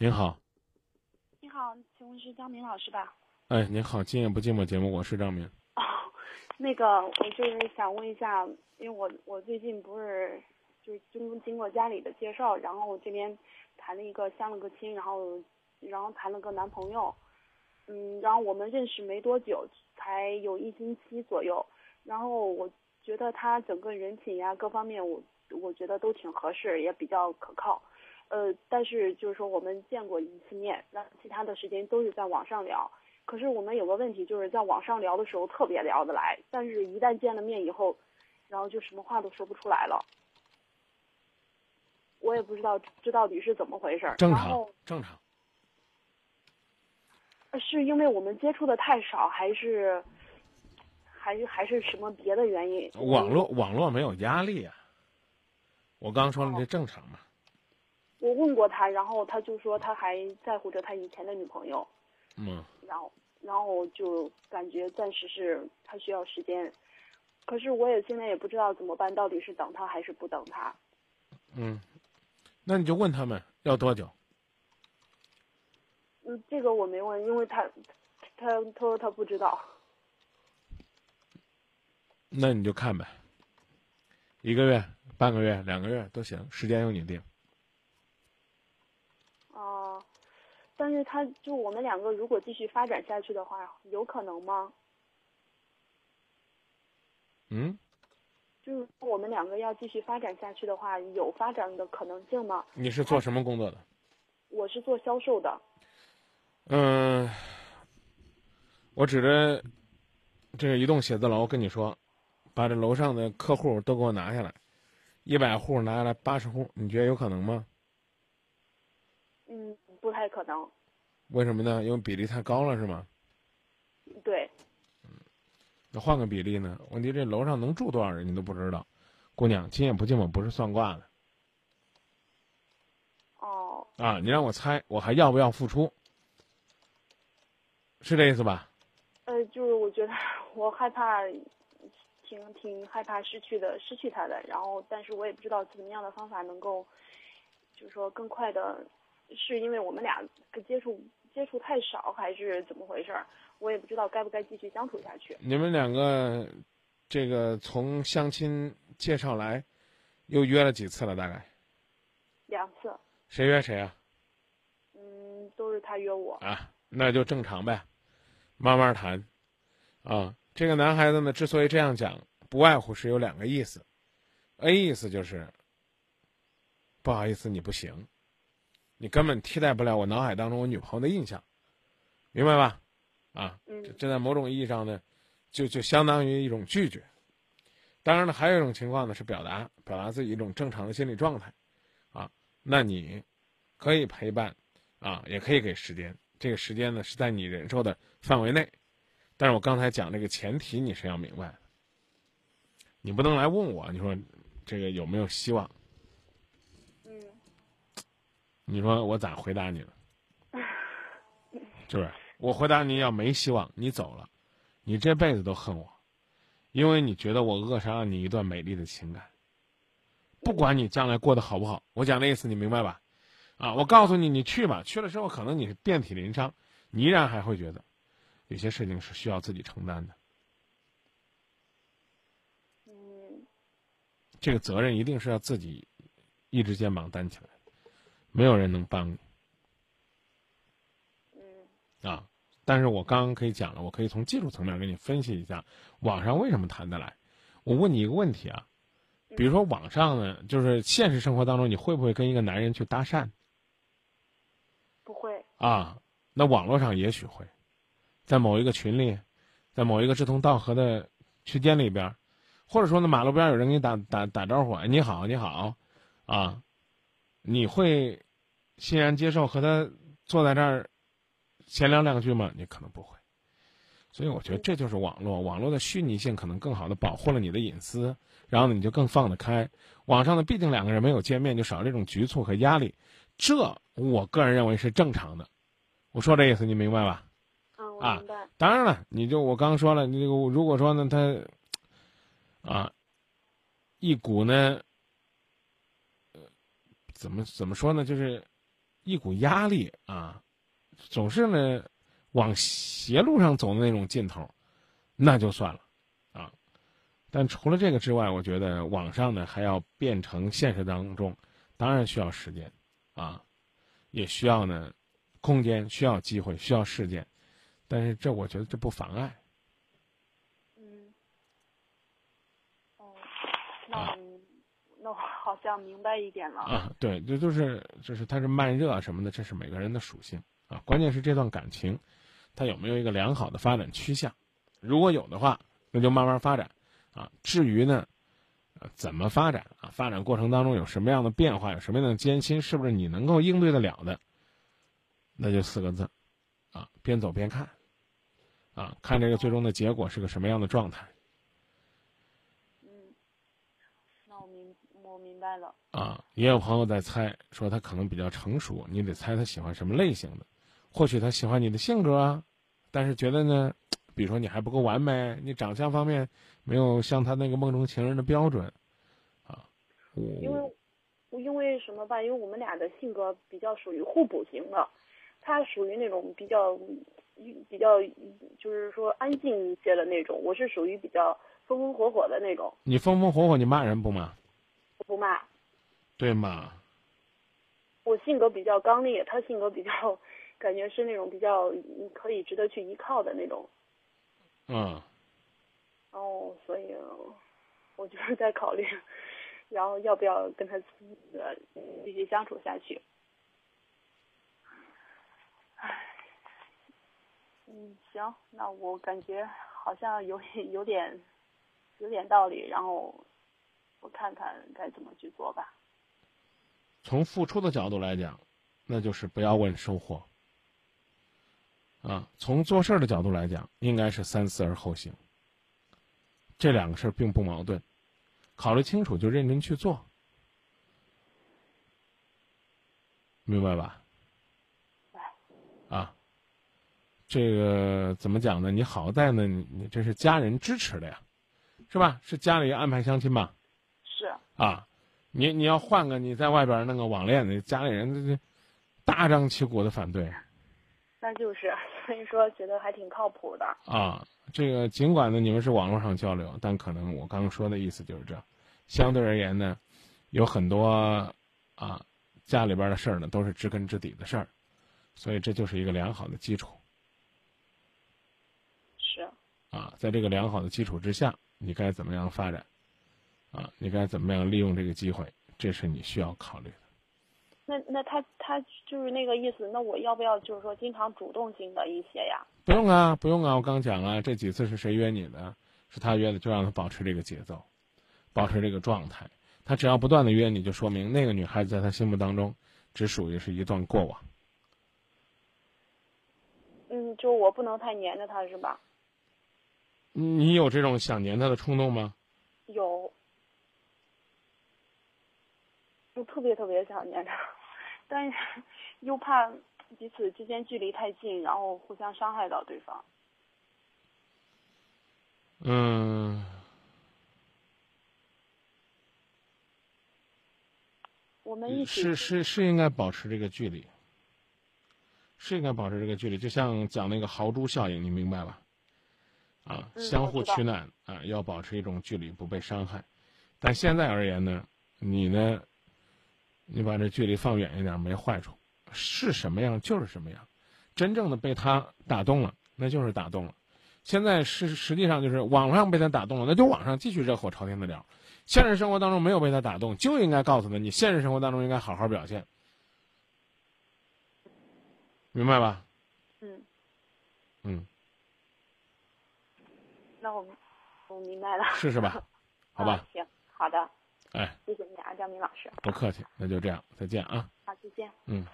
您好，你好，请问是张明老师吧？哎，您好，今夜不寂寞节目，我是张明。哦，那个，我就是想问一下，因为我我最近不是就是经经过家里的介绍，然后我这边谈了一个相了个亲，然后然后谈了个男朋友，嗯，然后我们认识没多久，才有一星期左右，然后我觉得他整个人品呀各方面，我我觉得都挺合适，也比较可靠。呃，但是就是说我们见过一次面，那其他的时间都是在网上聊。可是我们有个问题，就是在网上聊的时候特别聊得来，但是一旦见了面以后，然后就什么话都说不出来了。我也不知道这到底是怎么回事。正常，正常。是因为我们接触的太少，还是还是还是什么别的原因？网络网络没有压力啊。我刚说了，这正常嘛。我问过他，然后他就说他还在乎着他以前的女朋友，嗯，然后然后就感觉暂时是他需要时间，可是我也现在也不知道怎么办，到底是等他还是不等他。嗯，那你就问他们要多久？嗯，这个我没问，因为他他他说他不知道。那你就看呗，一个月、半个月、两个月都行，时间由你定。但是他就我们两个如果继续发展下去的话，有可能吗？嗯，就是我们两个要继续发展下去的话，有发展的可能性吗？你是做什么工作的？我是做销售的。嗯，我指着这个一栋写字楼跟你说，把这楼上的客户都给我拿下来，一百户拿下来八十户，你觉得有可能吗？可能，为什么呢？因为比例太高了，是吗？对。嗯，那换个比例呢？问题这楼上能住多少人，你都不知道。姑娘，今夜不寂寞不是算卦的。哦。啊，你让我猜，我还要不要付出？是这意思吧？呃，就是我觉得我害怕，挺挺害怕失去的，失去他的。然后，但是我也不知道怎么样的方法能够，就是说更快的。是因为我们俩接触接触太少，还是怎么回事儿？我也不知道该不该继续相处下去。你们两个，这个从相亲介绍来，又约了几次了？大概两次。谁约谁啊？嗯，都是他约我。啊，那就正常呗，慢慢谈。啊，这个男孩子呢，之所以这样讲，不外乎是有两个意思。A 意思就是，不好意思，你不行。你根本替代不了我脑海当中我女朋友的印象，明白吧？啊，这在某种意义上呢，就就相当于一种拒绝。当然了，还有一种情况呢是表达表达自己一种正常的心理状态，啊，那你可以陪伴，啊，也可以给时间。这个时间呢是在你忍受的范围内，但是我刚才讲这个前提你是要明白的，你不能来问我，你说这个有没有希望？你说我咋回答你了？是不是？我回答你要没希望，你走了，你这辈子都恨我，因为你觉得我扼杀了你一段美丽的情感。不管你将来过得好不好，我讲的意思你明白吧？啊，我告诉你，你去吧，去了之后可能你是遍体鳞伤，你依然还会觉得，有些事情是需要自己承担的。嗯，这个责任一定是要自己一只肩膀担起来。没有人能帮你，嗯，啊，但是我刚刚可以讲了，我可以从技术层面给你分析一下，网上为什么谈得来。我问你一个问题啊，比如说网上呢，就是现实生活当中，你会不会跟一个男人去搭讪？不会。啊，那网络上也许会，在某一个群里，在某一个志同道合的区间里边，或者说呢，马路边有人给你打打打招呼，哎，你好，你好，啊，你会。欣然接受和他坐在这儿闲聊两句吗？你可能不会，所以我觉得这就是网络，网络的虚拟性可能更好的保护了你的隐私，然后呢你就更放得开。网上呢，毕竟两个人没有见面，就少这种局促和压力，这我个人认为是正常的。我说这意思你明白吧？啊，我明白。当然了，你就我刚说了，你这个如果说呢他啊一股呢，呃，怎么怎么说呢，就是。一股压力啊，总是呢往邪路上走的那种劲头，那就算了啊。但除了这个之外，我觉得网上呢还要变成现实当中，当然需要时间啊，也需要呢空间，需要机会，需要事件。但是这我觉得这不妨碍。嗯。哦，那我那我好像明白一点了。啊，对，这就是就是它是慢热什么的，这是每个人的属性啊。关键是这段感情，它有没有一个良好的发展趋向？如果有的话，那就慢慢发展啊。至于呢，呃，怎么发展啊？发展过程当中有什么样的变化，有什么样的艰辛，是不是你能够应对得了的？那就四个字，啊，边走边看。啊，看这个最终的结果是个什么样的状态。嗯，那我明啊，也有朋友在猜，说他可能比较成熟，你得猜他喜欢什么类型的。或许他喜欢你的性格啊，但是觉得呢，比如说你还不够完美，你长相方面没有像他那个梦中情人的标准，啊。因为，因为什么吧？因为我们俩的性格比较属于互补型的，他属于那种比较。比较就是说安静一些的那种，我是属于比较风风火火的那种。你风风火火，你骂人不骂？不骂。对嘛？我性格比较刚烈，他性格比较，感觉是那种比较可以值得去依靠的那种。嗯。哦，所以，我就是在考虑，然后要不要跟他呃继续相处下去。嗯，行，那我感觉好像有有点有点道理，然后我看看该怎么去做吧。从付出的角度来讲，那就是不要问收获。啊，从做事的角度来讲，应该是三思而后行。这两个事儿并不矛盾，考虑清楚就认真去做，明白吧？啊。这个怎么讲呢？你好在呢，你你这是家人支持的呀，是吧？是家里安排相亲吧？是啊，你你要换个你在外边那个网恋的，家里人这这大张旗鼓的反对。那就是，所以说觉得还挺靠谱的。啊，这个尽管呢你们是网络上交流，但可能我刚刚说的意思就是这，相对而言呢，有很多啊家里边的事儿呢都是知根知底的事儿，所以这就是一个良好的基础。是啊，在这个良好的基础之下，你该怎么样发展？啊，你该怎么样利用这个机会？这是你需要考虑的。那那他他就是那个意思，那我要不要就是说经常主动性的一些呀？不用啊，不用啊，我刚讲了，这几次是谁约你的？是他约的，就让他保持这个节奏，保持这个状态。他只要不断的约你，就说明那个女孩子在他心目当中只属于是一段过往。嗯，就我不能太黏着他，是吧？你有这种想黏他的冲动吗？有，就特别特别想念他，但是 又怕彼此之间距离太近，然后互相伤害到对方。嗯。我们一起是是是应该保持这个距离，是应该保持这个距离，就像讲那个豪猪效应，你明白吧？啊，相互取暖啊，要保持一种距离，不被伤害。但现在而言呢，你呢，你把这距离放远一点没坏处，是什么样就是什么样。真正的被他打动了，那就是打动了。现在是实际上就是网上被他打动了，那就网上继续热火朝天的聊。现实生活当中没有被他打动，就应该告诉他，你现实生活当中应该好好表现，明白吧？嗯。嗯。那我我明白了，试试吧，好吧？行，好的。哎，谢谢你啊，张明老师。不客气，那就这样，再见啊。好，再见。嗯。